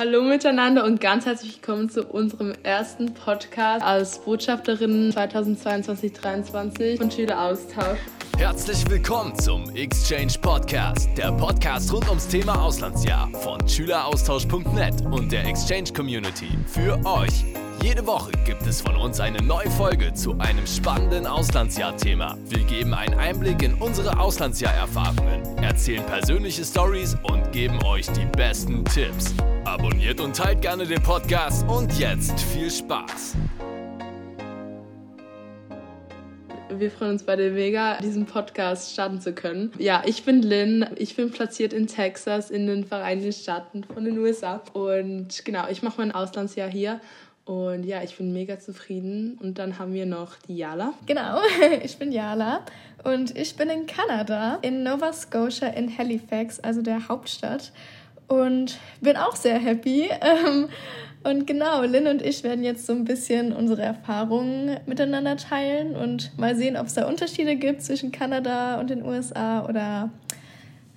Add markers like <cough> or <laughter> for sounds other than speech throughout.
Hallo miteinander und ganz herzlich willkommen zu unserem ersten Podcast als Botschafterin 2022-2023 von Schüleraustausch. Herzlich willkommen zum Exchange Podcast, der Podcast rund ums Thema Auslandsjahr von Schüleraustausch.net und der Exchange Community für euch. Jede Woche gibt es von uns eine neue Folge zu einem spannenden Auslandsjahr-Thema. Wir geben einen Einblick in unsere Auslandsjahr-Erfahrungen, erzählen persönliche Stories und geben euch die besten Tipps. Abonniert und teilt gerne den Podcast und jetzt viel Spaß. Wir freuen uns beide mega, diesen Podcast starten zu können. Ja, ich bin Lynn. Ich bin platziert in Texas, in den Vereinigten Staaten von den USA. Und genau, ich mache mein Auslandsjahr hier und ja, ich bin mega zufrieden. Und dann haben wir noch die Jala. Genau, <laughs> ich bin Jala und ich bin in Kanada, in Nova Scotia in Halifax, also der Hauptstadt. Und bin auch sehr happy. Ähm, und genau, Lynn und ich werden jetzt so ein bisschen unsere Erfahrungen miteinander teilen und mal sehen, ob es da Unterschiede gibt zwischen Kanada und den USA oder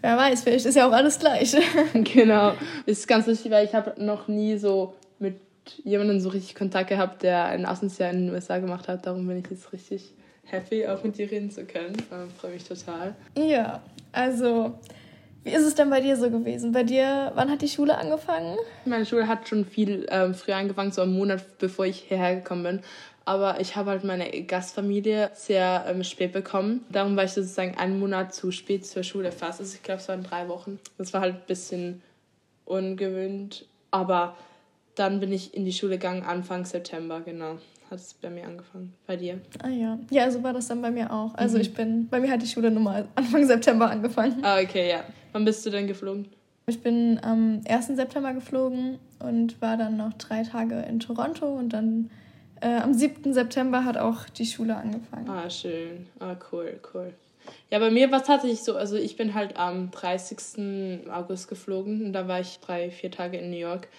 wer weiß, vielleicht ist ja auch alles gleich. <laughs> genau, ist ganz lustig, weil ich habe noch nie so mit jemandem so richtig Kontakt gehabt, der ein Auslandsjahr in den USA gemacht hat. Darum bin ich jetzt richtig happy, auch mit dir reden zu können. Ähm, Freue mich total. Ja, also wie ist es denn bei dir so gewesen? Bei dir, wann hat die Schule angefangen? Meine Schule hat schon viel ähm, früher angefangen, so einen Monat bevor ich hierher gekommen bin. Aber ich habe halt meine Gastfamilie sehr ähm, spät bekommen. Darum war ich sozusagen einen Monat zu spät zur Schule fast. Also ich glaube, es waren drei Wochen. Das war halt ein bisschen ungewöhnt. Aber dann bin ich in die Schule gegangen, Anfang September, genau. Hat es bei mir angefangen. Bei dir? Ah ja. Ja, so war das dann bei mir auch. Also mhm. ich bin, bei mir hat die Schule nochmal Anfang September angefangen. Ah, okay, ja. Wann bist du denn geflogen? Ich bin am 1. September geflogen und war dann noch drei Tage in Toronto und dann äh, am 7. September hat auch die Schule angefangen. Ah, schön. Ah, cool, cool. Ja, bei mir war es tatsächlich so, also ich bin halt am 30. August geflogen und da war ich drei, vier Tage in New York.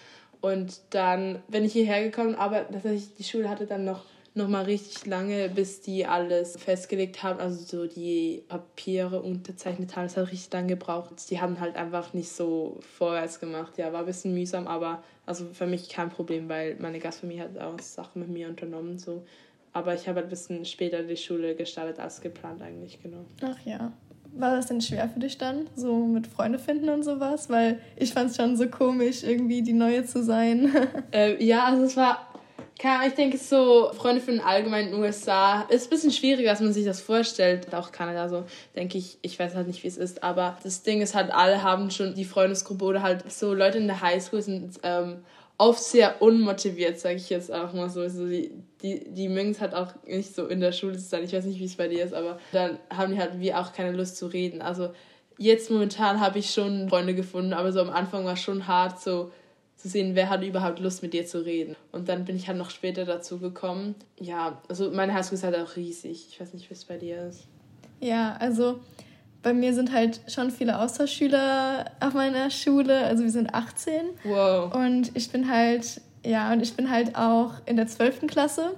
Und dann bin ich hierher gekommen, aber tatsächlich die Schule hatte dann noch, noch mal richtig lange, bis die alles festgelegt haben, also so die Papiere unterzeichnet haben. Das hat richtig lange gebraucht. Die haben halt einfach nicht so vorwärts gemacht. Ja, war ein bisschen mühsam, aber also für mich kein Problem, weil meine Gastfamilie hat auch Sachen mit mir unternommen. So. Aber ich habe ein bisschen später die Schule gestartet als geplant eigentlich, genau. Ach ja. War das denn schwer für dich dann, so mit Freunde finden und sowas? Weil ich fand es schon so komisch, irgendwie die Neue zu sein. <laughs> äh, ja, also es war, keine Ahnung, ich denke so, Freunde finden allgemein in den USA ist ein bisschen schwieriger, als man sich das vorstellt. Auch Kanada so, denke ich, ich weiß halt nicht, wie es ist. Aber das Ding ist halt, alle haben schon die Freundesgruppe oder halt so Leute in der Highschool sind ähm, oft sehr unmotiviert, sage ich jetzt auch mal so. Also die, die, die mögen es halt auch nicht so in der Schule zu sein. Ich weiß nicht, wie es bei dir ist, aber dann haben die halt wie auch keine Lust zu reden. Also jetzt momentan habe ich schon Freunde gefunden, aber so am Anfang war es schon hart, so zu sehen, wer hat überhaupt Lust mit dir zu reden. Und dann bin ich halt noch später dazu gekommen. Ja, also meine Highschool ist halt auch riesig. Ich weiß nicht, wie es bei dir ist. Ja, also bei mir sind halt schon viele Austauschschüler auf meiner Schule. Also wir sind 18. Wow. Und ich bin halt, ja, und ich bin halt auch in der 12. Klasse.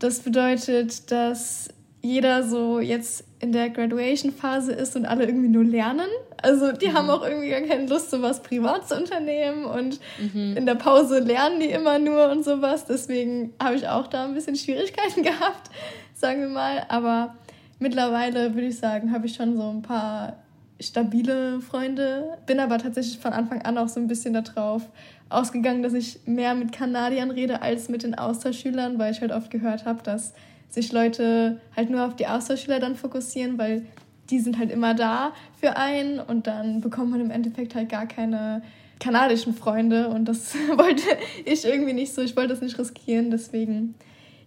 Das bedeutet, dass jeder so jetzt in der Graduation-Phase ist und alle irgendwie nur lernen. Also die mhm. haben auch irgendwie gar keine Lust, sowas privat zu unternehmen und mhm. in der Pause lernen die immer nur und sowas. Deswegen habe ich auch da ein bisschen Schwierigkeiten <laughs> gehabt, sagen wir mal. Aber mittlerweile würde ich sagen, habe ich schon so ein paar stabile Freunde. Bin aber tatsächlich von Anfang an auch so ein bisschen darauf ausgegangen, dass ich mehr mit Kanadiern rede als mit den Austauschschülern, weil ich halt oft gehört habe, dass sich Leute halt nur auf die Austauschschüler dann fokussieren, weil die sind halt immer da für einen und dann bekommt man im Endeffekt halt gar keine kanadischen Freunde und das <laughs> wollte ich irgendwie nicht so. Ich wollte das nicht riskieren, deswegen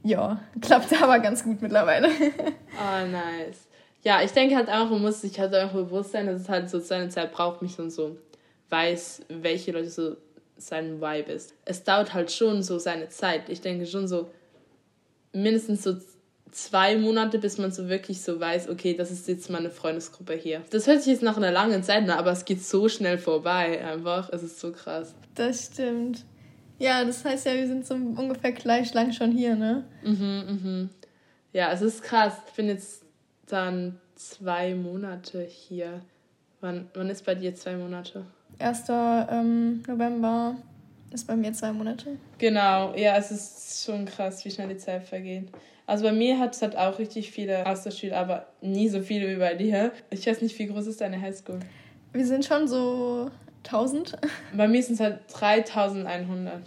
ja, klappt aber ganz gut mittlerweile. oh, <laughs> nice. Ja, ich denke halt einfach, man muss sich halt einfach bewusst sein, dass es halt so seine Zeit braucht, mich und so weiß, welche Leute so sein Vibe ist. Es dauert halt schon so seine Zeit. Ich denke schon so mindestens so zwei Monate, bis man so wirklich so weiß, okay, das ist jetzt meine Freundesgruppe hier. Das hört sich jetzt nach einer langen Zeit an, aber es geht so schnell vorbei einfach. Es ist so krass. Das stimmt. Ja, das heißt ja, wir sind so ungefähr gleich lang schon hier, ne? Mhm, mhm. Ja, es ist krass. Ich bin jetzt dann zwei Monate hier. Wann, wann ist bei dir zwei Monate? 1. Ähm, November Ist bei mir zwei Monate. Genau, ja, es ist schon krass, wie schnell die Zeit vergeht. Also bei mir hat es halt auch richtig viele Austauschschüler, aber nie so viele wie bei dir. Ich weiß nicht, wie groß ist deine Highschool? Wir sind schon so 1000. Bei mir sind es halt 3100.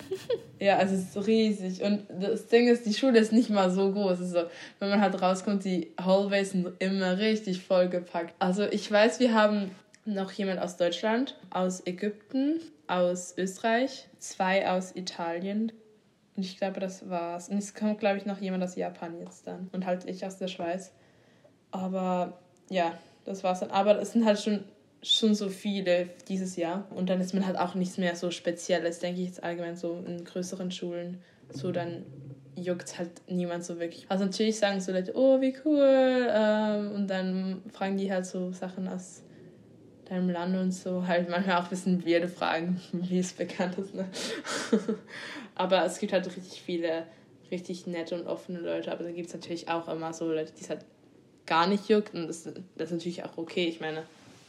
<laughs> ja, also es ist riesig. Und das Ding ist, die Schule ist nicht mal so groß. so, wenn man halt rauskommt, die Hallways sind immer richtig vollgepackt. Also ich weiß, wir haben noch jemand aus Deutschland, aus Ägypten, aus Österreich, zwei aus Italien. Und ich glaube, das war's. Und es kommt, glaube ich, noch jemand aus Japan jetzt dann. Und halt ich aus der Schweiz. Aber ja, das war's dann. Aber es sind halt schon, schon so viele dieses Jahr. Und dann ist man halt auch nichts mehr so Spezielles, denke ich jetzt allgemein so in größeren Schulen. So dann juckt halt niemand so wirklich. Also natürlich sagen so Leute, oh, wie cool. Ähm, und dann fragen die halt so Sachen aus deinem Land und so. Halt manchmal auch ein bisschen weirde Fragen, <laughs> wie es bekannt ist. Ne? <laughs> aber es gibt halt richtig viele richtig nette und offene Leute. Aber dann gibt es natürlich auch immer so Leute, die es halt gar nicht juckt. Und das, das ist natürlich auch okay. Ich meine,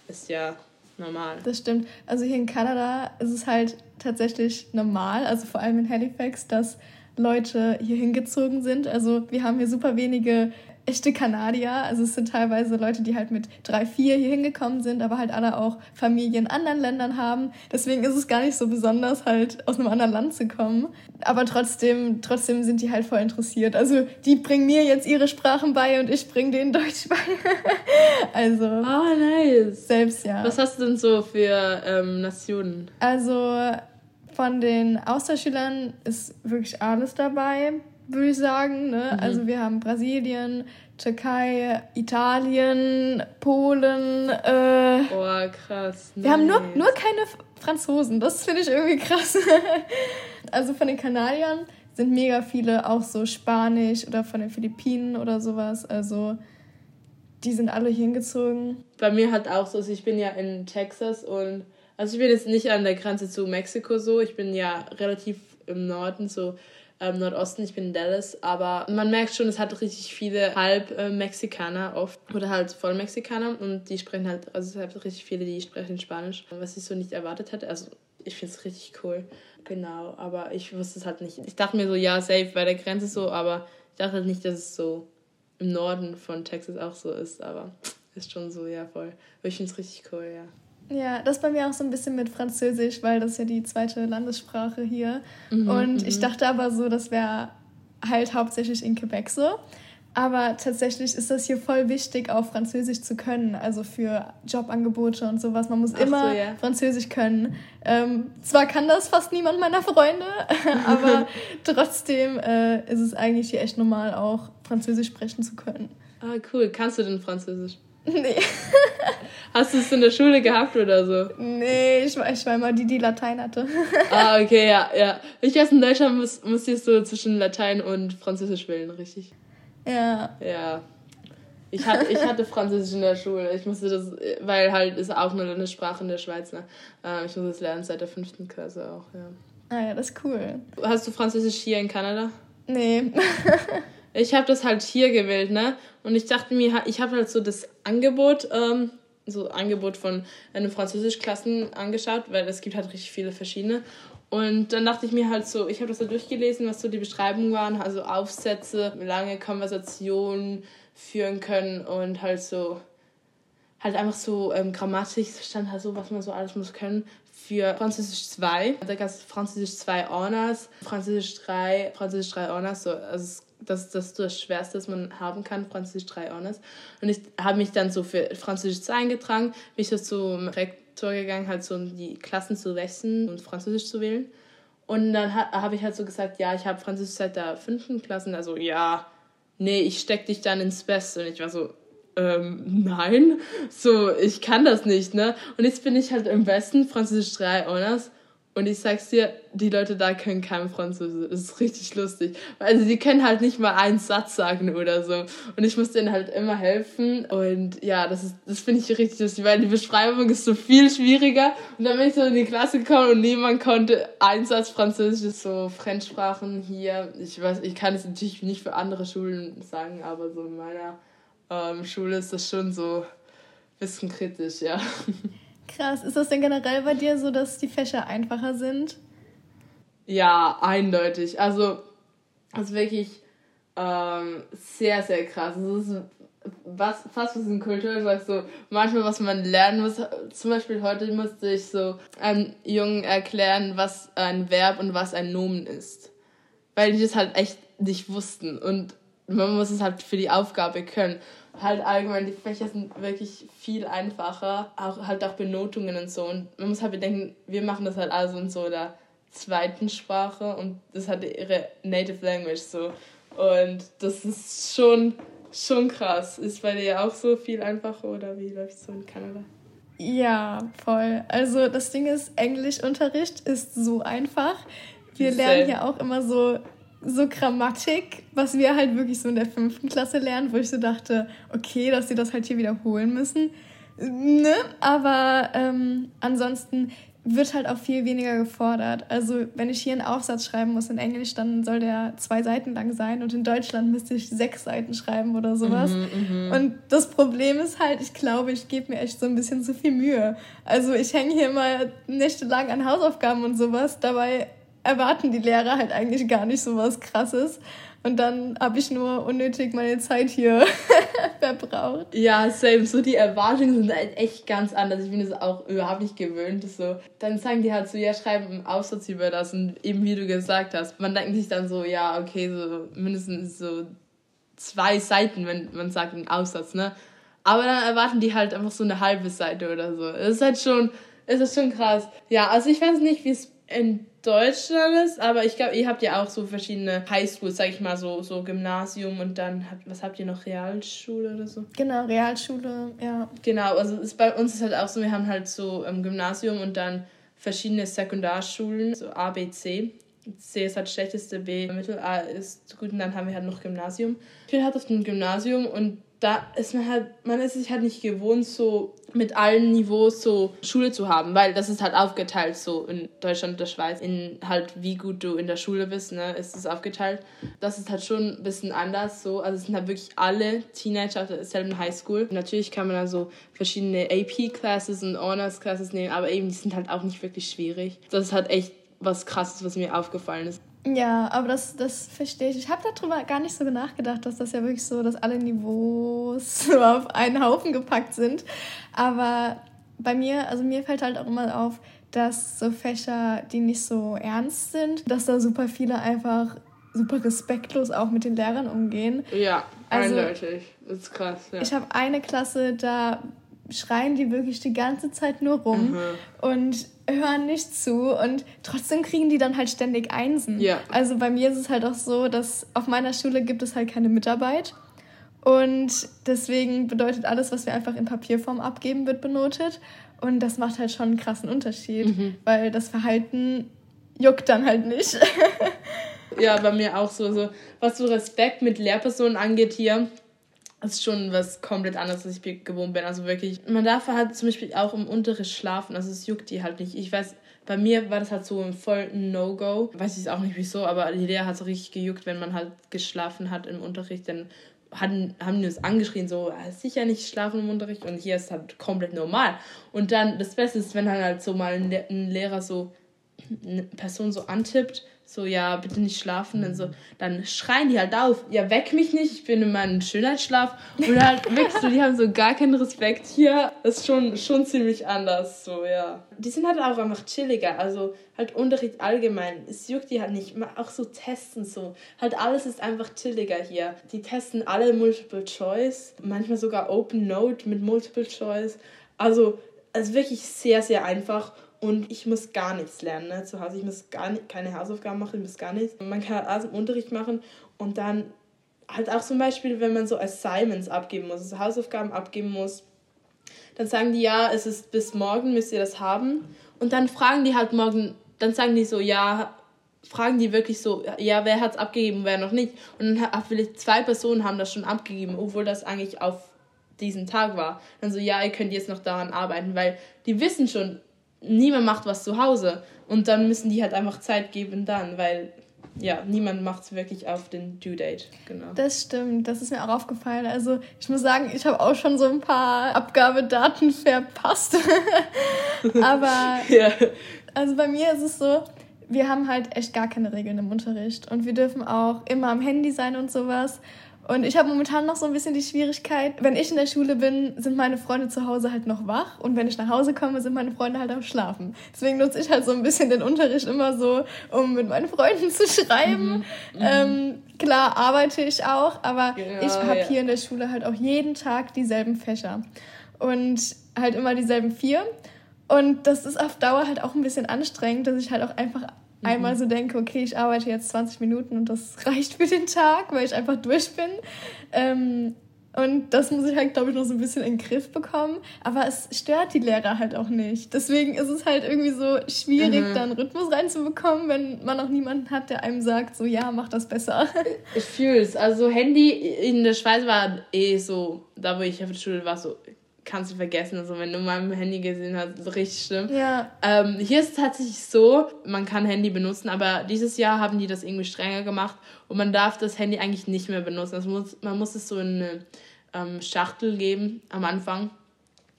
ist ja normal. Das stimmt. Also hier in Kanada ist es halt tatsächlich normal, also vor allem in Halifax, dass Leute hier hingezogen sind. Also wir haben hier super wenige echte Kanadier. Also es sind teilweise Leute, die halt mit drei, vier hier hingekommen sind, aber halt alle auch Familien in anderen Ländern haben. Deswegen ist es gar nicht so besonders, halt aus einem anderen Land zu kommen. Aber trotzdem, trotzdem sind die halt voll interessiert. Also die bringen mir jetzt ihre Sprachen bei und ich bringe denen Deutsch bei. <laughs> also. Ah, oh, nice. Selbst, ja. Was hast du denn so für ähm, Nationen? Also von den Austauschschülern ist wirklich alles dabei würde ich sagen. Ne? Mhm. Also wir haben Brasilien, Türkei, Italien, Polen. Äh, Boah, krass. Nice. Wir haben nur, nur keine Franzosen. Das finde ich irgendwie <laughs> krass. also von den Kanadiern sind mega viele auch so Spanisch oder von den Philippinen oder sowas. Also die sind alle hingezogen. Bei mir hat auch so, also ich bin ja in Texas und also ich bin jetzt nicht an der Grenze zu Mexiko so, ich bin ja relativ im Norden so ähm, Nordosten, ich bin in Dallas, aber man merkt schon, es hat richtig viele Halb-Mexikaner oft oder halt voll Mexikaner und die sprechen halt, also es hat richtig viele, die sprechen Spanisch, was ich so nicht erwartet hätte. Also ich finde es richtig cool. Genau, aber ich wusste es halt nicht. Ich dachte mir so, ja, safe bei der Grenze so, aber ich dachte halt nicht, dass es so im Norden von Texas auch so ist, aber ist schon so, ja, voll. Ich finde es richtig cool, ja. Ja, das bei mir auch so ein bisschen mit Französisch, weil das ja die zweite Landessprache hier. Mhm, und ich mhm. dachte aber so, das wäre halt hauptsächlich in Quebec so. Aber tatsächlich ist das hier voll wichtig, auch Französisch zu können. Also für Jobangebote und sowas. Man muss Ach immer so, ja. Französisch können. Ähm, zwar kann das fast niemand meiner Freunde, <laughs> aber <laughs> trotzdem äh, ist es eigentlich hier echt normal, auch Französisch sprechen zu können. Ah, cool. Kannst du denn Französisch? <laughs> Nee. Hast du es in der Schule gehabt oder so? Nee, ich war, ich war immer die, die Latein hatte. <laughs> ah, okay, ja, ja. Ich weiß, in Deutschland muss, musstest du zwischen Latein und Französisch wählen, richtig? Ja. Ja. Ich hatte, ich hatte Französisch in der Schule. Ich musste das, weil halt ist auch nur eine Sprache in der Schweiz, ne? Ähm, ich muss das lernen seit der fünften Klasse auch, ja. Ah ja, das ist cool. Hast du Französisch hier in Kanada? Nee. <laughs> ich habe das halt hier gewählt, ne? Und ich dachte mir, ich habe halt so das Angebot, ähm, so Angebot von einem Französischklassen angeschaut, weil es gibt halt richtig viele verschiedene. Und dann dachte ich mir halt so, ich habe das so durchgelesen, was so die Beschreibungen waren, also Aufsätze, lange Konversationen führen können und halt so, halt einfach so ähm, Grammatik stand halt so, was man so alles muss können. Für Französisch 2, da gab es Französisch 2 Honors, Französisch 3, Französisch 3 Honors, so, also es das, das das Schwerste, das man haben kann, Französisch 3 Honors. Und ich habe mich dann so für Französisch 2 eingetragen, bin ich so zum Rektor gegangen, halt so um die Klassen zu wechseln und Französisch zu wählen. Und dann ha habe ich halt so gesagt, ja, ich habe Französisch seit der fünften Klasse. Also, ja, nee, ich steck dich dann ins Beste. Und ich war so, ähm, nein, so, ich kann das nicht, ne? Und jetzt bin ich halt im Westen, Französisch 3 Honors. Und ich sag's dir, die Leute da können kein Französisch. Das ist richtig lustig. Also die können halt nicht mal einen Satz sagen oder so. Und ich muss denen halt immer helfen. Und ja, das das finde ich richtig lustig, weil die Beschreibung ist so viel schwieriger. Und dann bin ich so in die Klasse gekommen und niemand konnte einen Satz Französisch, ist so Fremdsprachen hier. Ich weiß, ich kann es natürlich nicht für andere Schulen sagen, aber so in meiner ähm, Schule ist das schon so ein bisschen kritisch, ja. <laughs> Krass. Ist das denn generell bei dir so, dass die Fächer einfacher sind? Ja, eindeutig. Also, das ist wirklich ähm, sehr, sehr krass. Das ist was, fast was in Kultur sagst, so manchmal, was man lernen muss. Zum Beispiel heute musste ich so einem Jungen erklären, was ein Verb und was ein Nomen ist. Weil die das halt echt nicht wussten. Und man muss es halt für die Aufgabe können. Halt allgemein, die Fächer sind wirklich viel einfacher. Auch halt auch Benotungen und so. Und man muss halt bedenken, wir machen das halt also in so der zweiten Sprache und das hat ihre Native Language so. Und das ist schon Schon krass. Ist bei dir auch so viel einfacher oder wie läuft es so in Kanada? Ja, voll. Also das Ding ist, Englischunterricht ist so einfach. Wir lernen hier auch immer so, so Grammatik, was wir halt wirklich so in der fünften Klasse lernen, wo ich so dachte, okay, dass sie das halt hier wiederholen müssen. Ne? Aber ähm, ansonsten wird halt auch viel weniger gefordert. Also wenn ich hier einen Aufsatz schreiben muss in Englisch, dann soll der zwei Seiten lang sein und in Deutschland müsste ich sechs Seiten schreiben oder sowas. Mhm, mh. Und das Problem ist halt, ich glaube, ich gebe mir echt so ein bisschen zu viel Mühe. Also ich hänge hier mal nächtelang an Hausaufgaben und sowas, dabei erwarten die Lehrer halt eigentlich gar nicht sowas krasses. Und dann habe ich nur unnötig meine Zeit hier <laughs> verbraucht. Ja, same. So die Erwartungen sind halt echt ganz anders. Ich bin das auch überhaupt nicht gewöhnt. So. Dann sagen die halt so, ja, schreiben einen Aufsatz über das. Und eben wie du gesagt hast, man denkt sich dann so, ja, okay, so mindestens so zwei Seiten, wenn man sagt einen Aufsatz, ne? Aber dann erwarten die halt einfach so eine halbe Seite oder so. Das ist halt schon, es ist schon krass. Ja, also ich weiß nicht, wie es in Deutschland ist, aber ich glaube, ihr habt ja auch so verschiedene Highschools, sag ich mal, so, so Gymnasium und dann, habt, was habt ihr noch, Realschule oder so? Genau, Realschule, ja. Genau, also ist, bei uns ist halt auch so, wir haben halt so ähm, Gymnasium und dann verschiedene Sekundarschulen, so A, B, C. C ist halt schlechteste, B Mittel, A ist gut und dann haben wir halt noch Gymnasium. Ich bin halt auf dem Gymnasium und da ist man halt, man ist sich halt nicht gewohnt, so mit allen Niveaus so Schule zu haben, weil das ist halt aufgeteilt so in Deutschland und der Schweiz, in halt wie gut du in der Schule bist, ne, ist es aufgeteilt. Das ist halt schon ein bisschen anders so, also es sind halt wirklich alle Teenager auf derselben Highschool. Natürlich kann man da so verschiedene AP-Classes und Honors-Classes nehmen, aber eben die sind halt auch nicht wirklich schwierig. Das ist halt echt was krasses, was mir aufgefallen ist. Ja, aber das, das verstehe ich. Ich habe darüber gar nicht so nachgedacht, dass das ja wirklich so, dass alle Niveaus <laughs> auf einen Haufen gepackt sind. Aber bei mir, also mir fällt halt auch immer auf, dass so Fächer, die nicht so ernst sind, dass da super viele einfach super respektlos auch mit den Lehrern umgehen. Ja, also, eindeutig. Das ist krass. Ja. Ich habe eine Klasse, da schreien die wirklich die ganze Zeit nur rum mhm. und hören nicht zu und trotzdem kriegen die dann halt ständig Einsen. Ja. Also bei mir ist es halt auch so, dass auf meiner Schule gibt es halt keine Mitarbeit und deswegen bedeutet alles, was wir einfach in Papierform abgeben, wird benotet und das macht halt schon einen krassen Unterschied, mhm. weil das Verhalten juckt dann halt nicht. <laughs> ja, bei mir auch so, so was so Respekt mit Lehrpersonen angeht hier das ist schon was komplett anderes, als ich gewohnt bin. Also wirklich, man darf halt zum Beispiel auch im Unterricht schlafen. Also es juckt die halt nicht. Ich weiß, bei mir war das halt so ein voll No-Go. Weiß ich auch nicht wieso, aber die Lehrer hat so richtig gejuckt, wenn man halt geschlafen hat im Unterricht. Dann hatten, haben die uns angeschrien, so, ah, sicher nicht schlafen im Unterricht. Und hier ist halt komplett normal. Und dann, das Beste ist, wenn dann halt so mal ein Lehrer so eine Person so antippt so, ja, bitte nicht schlafen. Dann, so, dann schreien die halt auf, ja, weck mich nicht, ich bin in meinem Schönheitsschlaf. Und halt <laughs> wirklich so, die haben so gar keinen Respekt. Hier ist schon, schon ziemlich anders, so, ja. Die sind halt auch einfach chilliger, also halt Unterricht allgemein. Es juckt die halt nicht, auch so testen so. Halt alles ist einfach chilliger hier. Die testen alle Multiple Choice, manchmal sogar Open Note mit Multiple Choice. Also, es ist wirklich sehr, sehr einfach und ich muss gar nichts lernen ne, zu Hause. Ich muss gar nicht, keine Hausaufgaben machen, ich muss gar nichts. Man kann alles im Unterricht machen und dann halt auch zum Beispiel, wenn man so Assignments abgeben muss, also Hausaufgaben abgeben muss, dann sagen die, ja, es ist bis morgen, müsst ihr das haben. Und dann fragen die halt morgen, dann sagen die so, ja, fragen die wirklich so, ja, wer hat es abgegeben, wer noch nicht. Und dann vielleicht zwei Personen haben das schon abgegeben, obwohl das eigentlich auf diesen Tag war. Dann so, ja, ihr könnt jetzt noch daran arbeiten, weil die wissen schon, niemand macht was zu Hause. Und dann müssen die halt einfach Zeit geben dann, weil ja, niemand macht es wirklich auf den Due Date. Genau. Das stimmt, das ist mir auch aufgefallen. Also ich muss sagen, ich habe auch schon so ein paar Abgabedaten verpasst. <laughs> Aber <laughs> ja. also bei mir ist es so, wir haben halt echt gar keine Regeln im Unterricht und wir dürfen auch immer am Handy sein und sowas. Und ich habe momentan noch so ein bisschen die Schwierigkeit, wenn ich in der Schule bin, sind meine Freunde zu Hause halt noch wach und wenn ich nach Hause komme, sind meine Freunde halt am Schlafen. Deswegen nutze ich halt so ein bisschen den Unterricht immer so, um mit meinen Freunden <laughs> zu schreiben. Mhm. Ähm, klar arbeite ich auch, aber genau, ich habe ja. hier in der Schule halt auch jeden Tag dieselben Fächer und halt immer dieselben vier. Und das ist auf Dauer halt auch ein bisschen anstrengend, dass ich halt auch einfach mhm. einmal so denke, okay, ich arbeite jetzt 20 Minuten und das <laughs> reicht für den Tag, weil ich einfach durch bin. Ähm, und das muss ich halt, glaube ich, noch so ein bisschen in den Griff bekommen. Aber es stört die Lehrer halt auch nicht. Deswegen ist es halt irgendwie so schwierig, mhm. da einen Rhythmus reinzubekommen, wenn man auch niemanden hat, der einem sagt, so, ja, mach das besser. <laughs> Ich fühle es. Also Handy in der Schweiz war eh so, da wo ich auf der Schule war, so kannst du vergessen. Also wenn du mal im Handy gesehen hast, so richtig schlimm. Ja. Ähm, hier ist es tatsächlich so, man kann Handy benutzen, aber dieses Jahr haben die das irgendwie strenger gemacht und man darf das Handy eigentlich nicht mehr benutzen. Also muss, man muss es so in eine ähm, Schachtel geben am Anfang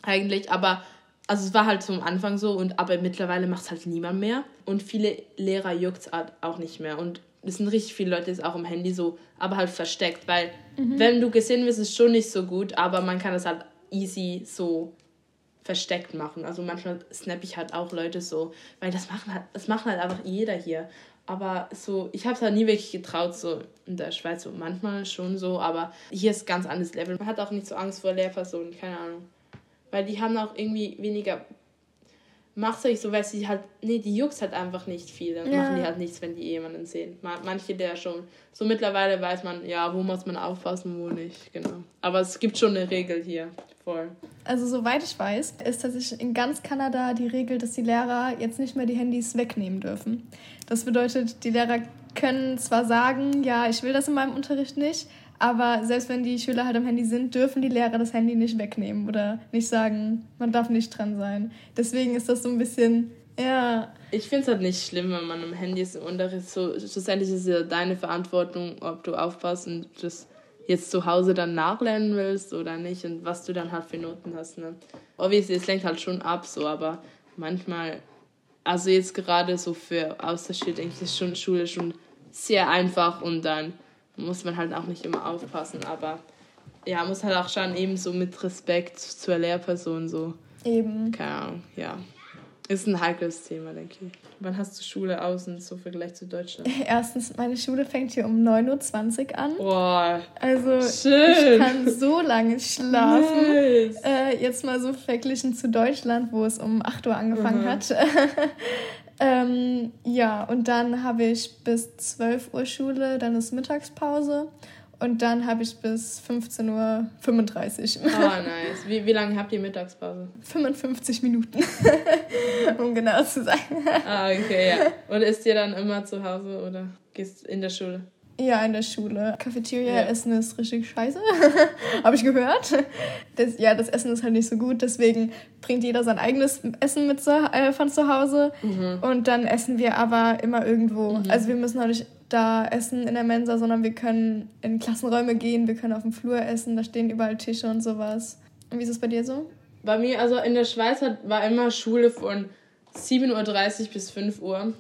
eigentlich, aber also es war halt so am Anfang so und aber mittlerweile macht es halt niemand mehr und viele Lehrer juckt es auch nicht mehr und es sind richtig viele Leute jetzt auch im Handy so, aber halt versteckt, weil mhm. wenn du gesehen wirst, ist es schon nicht so gut, aber man kann es halt easy so versteckt machen. Also manchmal snap ich halt auch Leute so, weil das machen halt, das macht halt einfach jeder hier. Aber so, ich habe es halt nie wirklich getraut, so in der Schweiz, so manchmal schon so, aber hier ist ganz anderes Level. Man hat auch nicht so Angst vor Lehrpersonen, keine Ahnung. Weil die haben auch irgendwie weniger macht euch so, weil sie halt, nee, die juckt halt einfach nicht viel. Dann ja. machen die halt nichts, wenn die jemanden sehen. Manche der schon. So mittlerweile weiß man, ja, wo muss man aufpassen, wo nicht, genau. Aber es gibt schon eine Regel hier, voll. Also soweit ich weiß, ist tatsächlich in ganz Kanada die Regel, dass die Lehrer jetzt nicht mehr die Handys wegnehmen dürfen. Das bedeutet, die Lehrer können zwar sagen, ja, ich will das in meinem Unterricht nicht, aber selbst wenn die Schüler halt am Handy sind, dürfen die Lehrer das Handy nicht wegnehmen oder nicht sagen, man darf nicht dran sein. Deswegen ist das so ein bisschen, ja. Ich finde es halt nicht schlimm, wenn man am Handy ist im Unterricht. So, schlussendlich ist es ja deine Verantwortung, ob du aufpasst und das jetzt zu Hause dann nachlernen willst oder nicht und was du dann halt für Noten hast. Ne? Obviously, es lenkt halt schon ab, so, aber manchmal, also jetzt gerade so für Austauschschule, denke ich, ist schon Schule schon sehr einfach und dann muss man halt auch nicht immer aufpassen, aber ja, muss halt auch schauen, eben so mit Respekt zur Lehrperson so. Eben. Keine Ahnung, ja. Ist ein heikles Thema, denke ich. Wann hast du Schule aus und so im Vergleich zu Deutschland? <laughs> Erstens, meine Schule fängt hier um 9.20 Uhr an. Boah. Also schön. ich kann so lange schlafen. Nice. Äh, jetzt mal so verglichen zu Deutschland, wo es um 8 Uhr angefangen mhm. hat. <laughs> Ähm, ja, und dann habe ich bis 12 Uhr Schule, dann ist Mittagspause und dann habe ich bis 15.35 Uhr. Oh, nice. Wie, wie lange habt ihr Mittagspause? 55 Minuten, <laughs> um genau zu sein. Ah, okay, ja. Und ist ihr dann immer zu Hause oder gehst in der Schule? Ja, in der Schule. Cafeteria-Essen ja. ist richtig scheiße. <laughs> Habe ich gehört. Das, ja, das Essen ist halt nicht so gut. Deswegen bringt jeder sein eigenes Essen mit zu, äh, von zu Hause. Mhm. Und dann essen wir aber immer irgendwo. Mhm. Also wir müssen auch nicht da essen in der Mensa, sondern wir können in Klassenräume gehen, wir können auf dem Flur essen, da stehen überall Tische und sowas. Und wie ist es bei dir so? Bei mir, also in der Schweiz hat, war immer Schule von 7.30 Uhr bis 5 Uhr.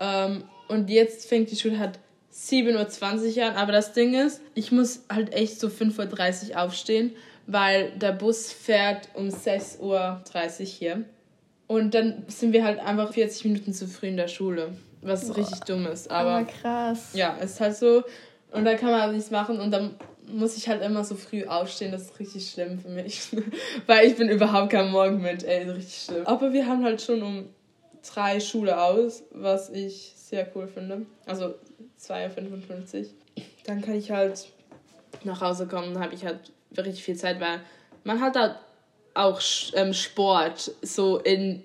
Ähm, und jetzt fängt die Schule halt 7.20 Uhr an, aber das Ding ist, ich muss halt echt so 5.30 Uhr aufstehen, weil der Bus fährt um 6.30 Uhr hier. Und dann sind wir halt einfach 40 Minuten zu früh in der Schule, was Boah. richtig dumm ist. Aber, aber krass. Ja, ist halt so. Und da kann man halt nichts machen und dann muss ich halt immer so früh aufstehen. Das ist richtig schlimm für mich. <laughs> weil ich bin überhaupt kein Morgenmensch, ey, richtig schlimm. Aber wir haben halt schon um drei Schule aus, was ich sehr cool finde. Also 2.55 Uhr. Dann kann ich halt nach Hause kommen, dann habe ich halt wirklich viel Zeit, weil man hat da auch ähm, Sport so in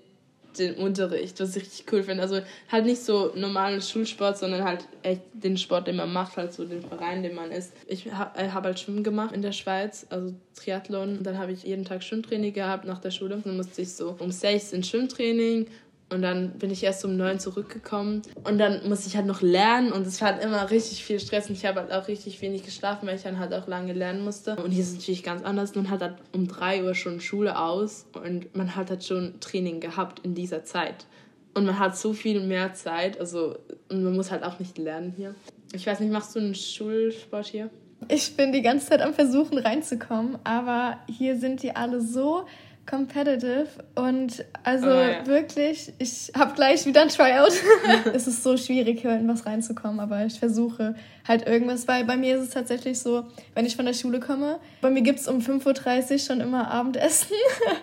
den Unterricht, was ich richtig cool finde. Also halt nicht so normalen Schulsport, sondern halt echt den Sport, den man macht, halt so den Verein, den man ist. Ich habe äh, hab halt Schwimmen gemacht in der Schweiz, also Triathlon. Und dann habe ich jeden Tag Schwimmtraining gehabt nach der Schule. Dann musste ich so um sechs ins Schwimmtraining und dann bin ich erst um neun zurückgekommen. Und dann musste ich halt noch lernen. Und es war halt immer richtig viel Stress. Und ich habe halt auch richtig wenig geschlafen, weil ich dann halt auch lange lernen musste. Und hier ist es natürlich ganz anders. Man hat halt um drei Uhr schon Schule aus. Und man hat halt schon Training gehabt in dieser Zeit. Und man hat so viel mehr Zeit, also und man muss halt auch nicht lernen hier. Ich weiß nicht, machst du einen Schulsport hier? Ich bin die ganze Zeit am Versuchen reinzukommen, aber hier sind die alle so competitive und also oh, ja. wirklich, ich habe gleich wieder ein Tryout. <laughs> es ist so schwierig, hier in was reinzukommen, aber ich versuche halt irgendwas, weil bei mir ist es tatsächlich so, wenn ich von der Schule komme, bei mir gibt es um 5.30 Uhr schon immer Abendessen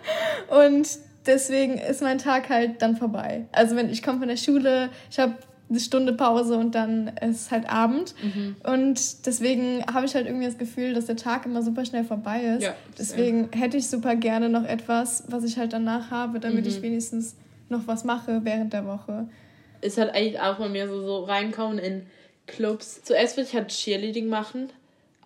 <laughs> und deswegen ist mein Tag halt dann vorbei. Also wenn ich komme von der Schule, ich habe eine Stunde Pause und dann ist halt Abend. Mhm. Und deswegen habe ich halt irgendwie das Gefühl, dass der Tag immer super schnell vorbei ist. Ja, deswegen hätte ich super gerne noch etwas, was ich halt danach habe, damit mhm. ich wenigstens noch was mache während der Woche. Ist halt eigentlich auch bei mir so, so reinkommen in Clubs. Zuerst würde ich halt Cheerleading machen,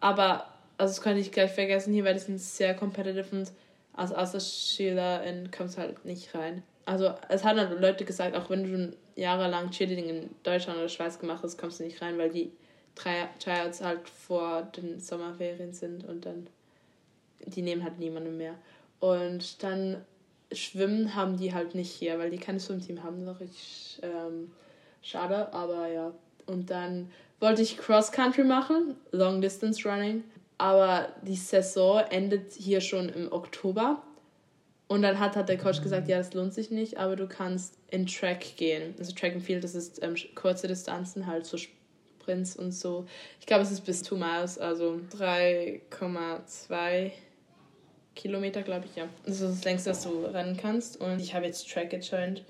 aber also das kann ich gleich vergessen hier, weil das sind sehr competitive und als Außerschülerin kommst du halt nicht rein. Also es haben halt Leute gesagt, auch wenn du jahrelang Cheerleading in Deutschland oder Schweiz gemacht hast, kommst du nicht rein, weil die Tryouts halt vor den Sommerferien sind und dann die nehmen halt niemanden mehr. Und dann Schwimmen haben die halt nicht hier, weil die kein Swimteam haben. Das ist richtig ähm, schade, aber ja. Und dann wollte ich Cross Country machen, Long Distance Running, aber die Saison endet hier schon im Oktober und dann hat, hat der Coach gesagt, ja, das lohnt sich nicht, aber du kannst in Track gehen. Also Track and Field, das ist ähm, kurze Distanzen, halt so Sprints und so. Ich glaube, es ist bis 2 Miles, also 3,2 Kilometer, glaube ich, ja. Das ist das längste, was du rennen kannst. Und ich habe jetzt Track gejoint.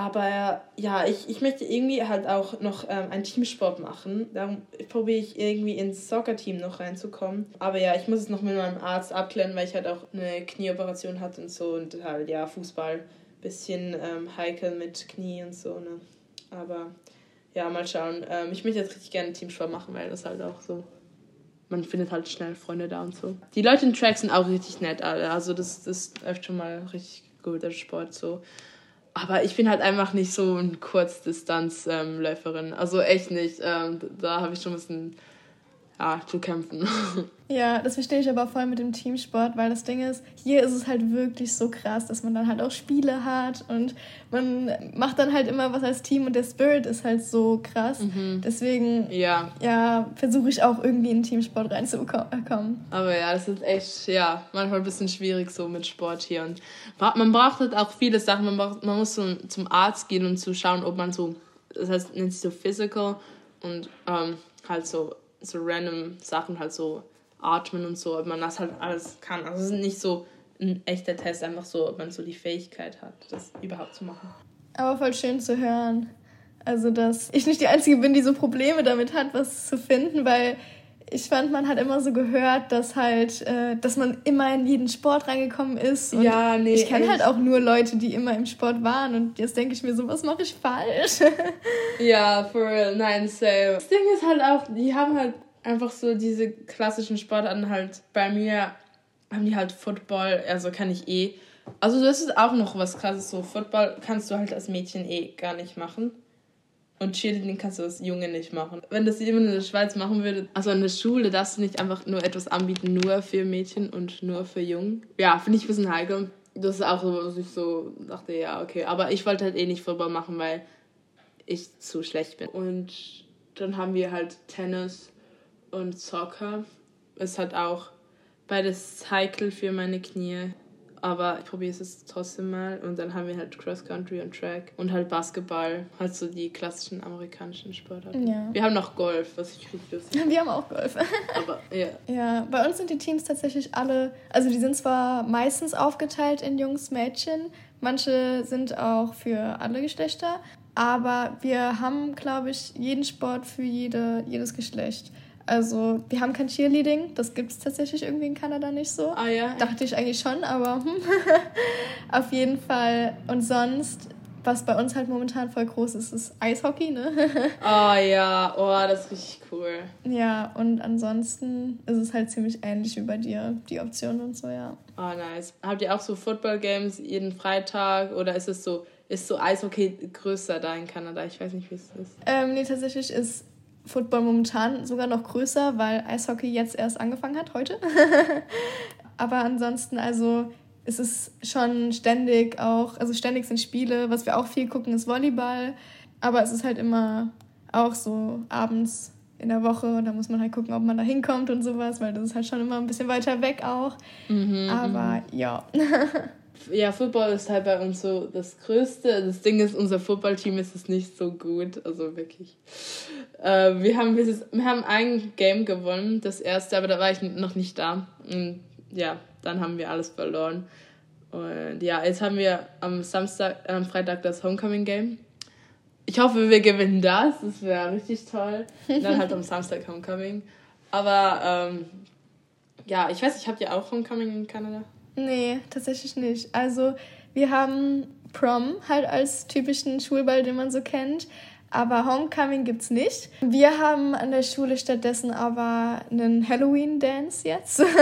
Aber ja, ich, ich möchte irgendwie halt auch noch ähm, einen Teamsport machen. Darum probiere ich irgendwie ins Soccer-Team noch reinzukommen. Aber ja, ich muss es noch mit meinem Arzt abklären, weil ich halt auch eine Knieoperation hatte und so. Und halt, ja, Fußball bisschen ähm, heikel mit Knie und so, ne. Aber ja, mal schauen. Ähm, ich möchte jetzt richtig gerne Teamsport machen, weil das halt auch so. Man findet halt schnell Freunde da und so. Die Leute in Tracks sind auch richtig nett alle. Also das, das läuft schon mal richtig gut, der Sport so. Aber ich bin halt einfach nicht so eine Kurzdistanzläuferin. Ähm, also echt nicht. Ähm, da habe ich schon ein bisschen ja, zu kämpfen. <laughs> Ja, das verstehe ich aber voll mit dem Teamsport, weil das Ding ist, hier ist es halt wirklich so krass, dass man dann halt auch Spiele hat und man macht dann halt immer was als Team und der Spirit ist halt so krass. Mhm. Deswegen, ja, ja versuche ich auch irgendwie in den Teamsport reinzukommen. Aber ja, das ist echt, ja, manchmal ein bisschen schwierig so mit Sport hier und man braucht halt auch viele Sachen. Man, braucht, man muss so zum Arzt gehen und zu schauen, ob man so, das heißt, nennt sich so Physical und ähm, halt so so random Sachen halt so atmen und so, ob man das halt alles kann. Also es ist nicht so ein echter Test, einfach so, ob man so die Fähigkeit hat, das überhaupt zu machen. Aber voll schön zu hören. Also, dass ich nicht die Einzige bin, die so Probleme damit hat, was zu finden, weil ich fand, man hat immer so gehört, dass halt, äh, dass man immer in jeden Sport reingekommen ist. Und ja, nee. Ich kenne halt auch nur Leute, die immer im Sport waren und jetzt denke ich mir so, was mache ich falsch? <laughs> ja, for real, nein, same. Das Ding ist halt auch, die haben halt einfach so diese klassischen Sportarten halt bei mir haben die halt Football, also kann ich eh. Also das ist auch noch was krasses, so Football kannst du halt als Mädchen eh gar nicht machen. Und Cheerleading kannst du als Junge nicht machen. Wenn das jemand in der Schweiz machen würde, also in der Schule darfst du nicht einfach nur etwas anbieten, nur für Mädchen und nur für Jungen. Ja, finde ich ein bisschen heikel. Das ist auch so, was ich so dachte, ja, okay. Aber ich wollte halt eh nicht Football machen, weil ich zu schlecht bin. Und dann haben wir halt Tennis und Soccer. Es hat auch beides heikel für meine Knie. Aber ich probiere es trotzdem mal. Und dann haben wir halt Cross Country und Track und halt Basketball. Halt so die klassischen amerikanischen Sportarten. Ja. Wir haben noch Golf, was ich richtig lustig <laughs> Wir haben auch Golf. <laughs> Aber ja. Ja, bei uns sind die Teams tatsächlich alle, also die sind zwar meistens aufgeteilt in Jungs, Mädchen. Manche sind auch für alle Geschlechter. Aber wir haben, glaube ich, jeden Sport für jede, jedes Geschlecht. Also, wir haben kein Cheerleading. Das gibt es tatsächlich irgendwie in Kanada nicht so. Ah ja. Dachte ich eigentlich schon, aber hm. <laughs> auf jeden Fall. Und sonst, was bei uns halt momentan voll groß ist, ist Eishockey, ne? oh <laughs> ja, oh, das ist richtig cool. Ja, und ansonsten ist es halt ziemlich ähnlich wie bei dir, die Optionen und so, ja. Oh, nice. Habt ihr auch so Football-Games jeden Freitag oder ist es so, ist so Eishockey größer da in Kanada? Ich weiß nicht, wie es ist. Ähm, nee, tatsächlich ist Football momentan sogar noch größer, weil Eishockey jetzt erst angefangen hat, heute. <laughs> Aber ansonsten, also es ist schon ständig auch, also ständig sind Spiele. Was wir auch viel gucken, ist Volleyball. Aber es ist halt immer auch so abends in der Woche und da muss man halt gucken, ob man da hinkommt und sowas, weil das ist halt schon immer ein bisschen weiter weg auch. Mhm, Aber mhm. ja. <laughs> ja, Football ist halt bei uns so das Größte. Das Ding ist, unser Footballteam ist es nicht so gut, also wirklich. Äh, wir, haben, wir haben ein Game gewonnen, das erste, aber da war ich noch nicht da. Und ja, dann haben wir alles verloren. Und ja, jetzt haben wir am Samstag, am Freitag das Homecoming Game. Ich hoffe, wir gewinnen das. Das wäre richtig toll. Und dann halt am <laughs> Samstag Homecoming. Aber ähm, ja, ich weiß, ich habt ihr auch Homecoming in Kanada? Nee, tatsächlich nicht. Also wir haben Prom halt als typischen Schulball, den man so kennt. Aber Homecoming gibt's nicht. Wir haben an der Schule stattdessen aber einen Halloween-Dance jetzt. <laughs>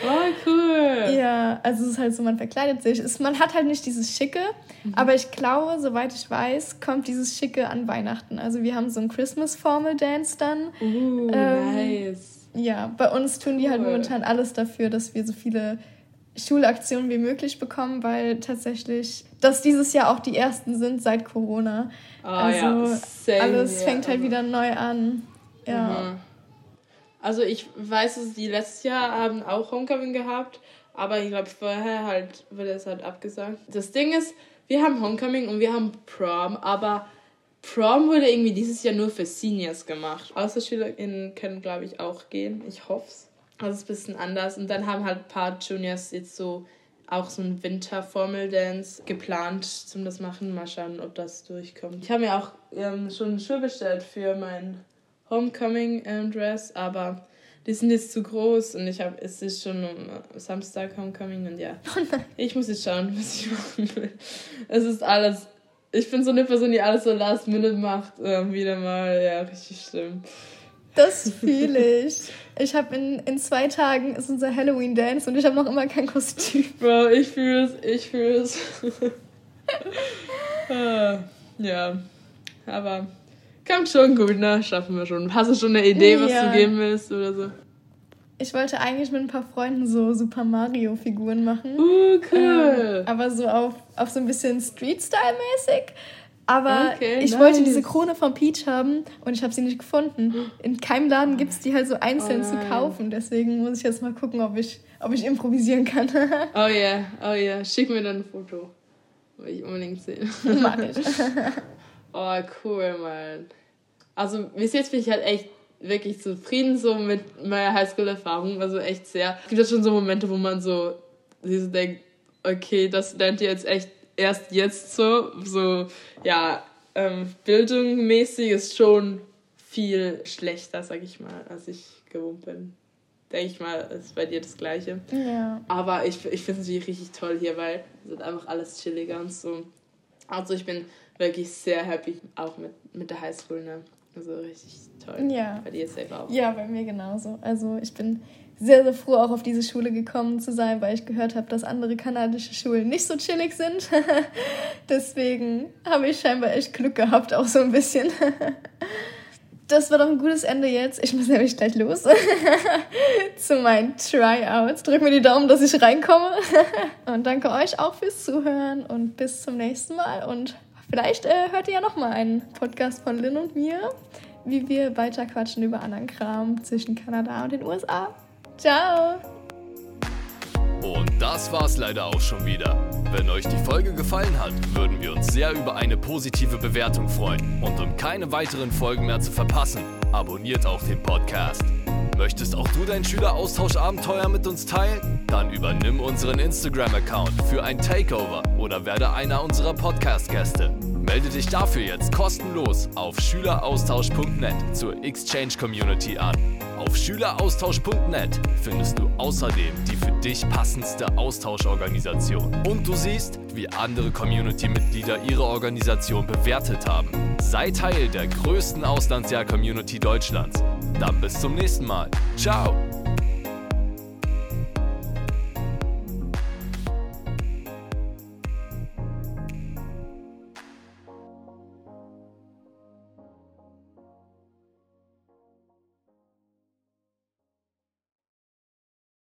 Oh, cool. ja, also es ist halt so, man verkleidet sich. Es, man hat halt nicht dieses Schicke, mhm. aber ich glaube, soweit ich weiß, kommt dieses Schicke an Weihnachten. Also wir haben so einen Christmas-Formal-Dance dann. Uh, ähm, nice. Ja, bei uns tun die halt cool. halt momentan alles dafür, dass wir so viele Schulaktionen wie möglich bekommen, weil tatsächlich das dieses Jahr auch die ersten sind seit Corona. Oh, also ja. alles fängt halt wieder neu an. Ja. Mhm. Also ich weiß, dass die letztes Jahr haben auch Homecoming gehabt, aber ich glaube vorher halt wurde es halt abgesagt. Das Ding ist, wir haben Homecoming und wir haben Prom, aber Prom wurde irgendwie dieses Jahr nur für Seniors gemacht. AußerschülerInnen können, glaube ich, auch gehen. Ich hoffe es. Also ist ein bisschen anders. Und dann haben halt ein paar Juniors jetzt so auch so ein Winter-Formel-Dance geplant zum das machen. Mal schauen, ob das durchkommt. Ich habe mir auch ähm, schon einen Schuh bestellt für mein Homecoming-Dress, aber die sind jetzt zu groß und ich habe es ist schon um Samstag Homecoming und ja. Oh ich muss jetzt schauen, <laughs> was ich machen will. Es ist alles. Ich bin so eine Person, die alles so last minute macht. Äh, wieder mal, ja, richtig schlimm. Das fühle ich. Ich habe in, in zwei Tagen ist unser Halloween Dance und ich habe noch immer kein Kostüm. <laughs> Bro, ich fühle es, ich fühle es. ah, <laughs> ja, aber kommt schon gut, ne? Schaffen wir schon. Hast du schon eine Idee, was ja. du geben willst oder so? Ich wollte eigentlich mit ein paar Freunden so Super Mario Figuren machen. Uh, cool. Ähm, aber so auf, auf so ein bisschen Street-Style-mäßig. Aber okay, ich nice. wollte diese Krone von Peach haben und ich habe sie nicht gefunden. In keinem Laden gibt es die halt so einzeln oh zu kaufen. Deswegen muss ich jetzt mal gucken, ob ich, ob ich improvisieren kann. <laughs> oh ja, yeah. oh ja. Yeah. Schick mir dann ein Foto. Will ich unbedingt sehen. <laughs> Mach ich. <laughs> oh, cool, Mann. Also bis jetzt bin ich halt echt wirklich zufrieden so mit meiner Highschool-Erfahrung. Also echt sehr. Es gibt ja schon so Momente, wo man so, so denkt, okay, das lernt ihr jetzt echt erst jetzt so, so, ja, ähm, bildungsmäßig ist schon viel schlechter, sag ich mal, als ich gewohnt bin. Denke ich mal, ist bei dir das Gleiche. Ja. Aber ich, ich finde es natürlich richtig toll hier, weil es ist einfach alles chilliger und so. Also ich bin wirklich sehr happy, auch mit, mit der Highschool, ne? Also richtig toll. Ja. Bei dir safe auch. Ja, bei mir genauso. Also ich bin sehr, sehr froh, auch auf diese Schule gekommen zu sein, weil ich gehört habe, dass andere kanadische Schulen nicht so chillig sind. <laughs> Deswegen habe ich scheinbar echt Glück gehabt, auch so ein bisschen. <laughs> das war doch ein gutes Ende jetzt. Ich muss nämlich gleich los <laughs> zu meinen Tryouts. Drück mir die Daumen, dass ich reinkomme. und danke euch auch fürs Zuhören und bis zum nächsten Mal. Und vielleicht äh, hört ihr ja nochmal einen Podcast von Lynn und mir, wie wir weiter quatschen über anderen Kram zwischen Kanada und den USA. Ciao. Und das war's leider auch schon wieder. Wenn euch die Folge gefallen hat, würden wir uns sehr über eine positive Bewertung freuen. Und um keine weiteren Folgen mehr zu verpassen, abonniert auch den Podcast. Möchtest auch du dein Schüleraustauschabenteuer mit uns teilen? Dann übernimm unseren Instagram-Account für ein Takeover oder werde einer unserer Podcast-Gäste. Melde dich dafür jetzt kostenlos auf schüleraustausch.net zur Exchange Community an. Auf schüleraustausch.net findest du außerdem die für dich passendste Austauschorganisation. Und du siehst, wie andere Community-Mitglieder ihre Organisation bewertet haben. Sei Teil der größten Auslandsjahr-Community Deutschlands. Dann bis zum nächsten Mal. Ciao!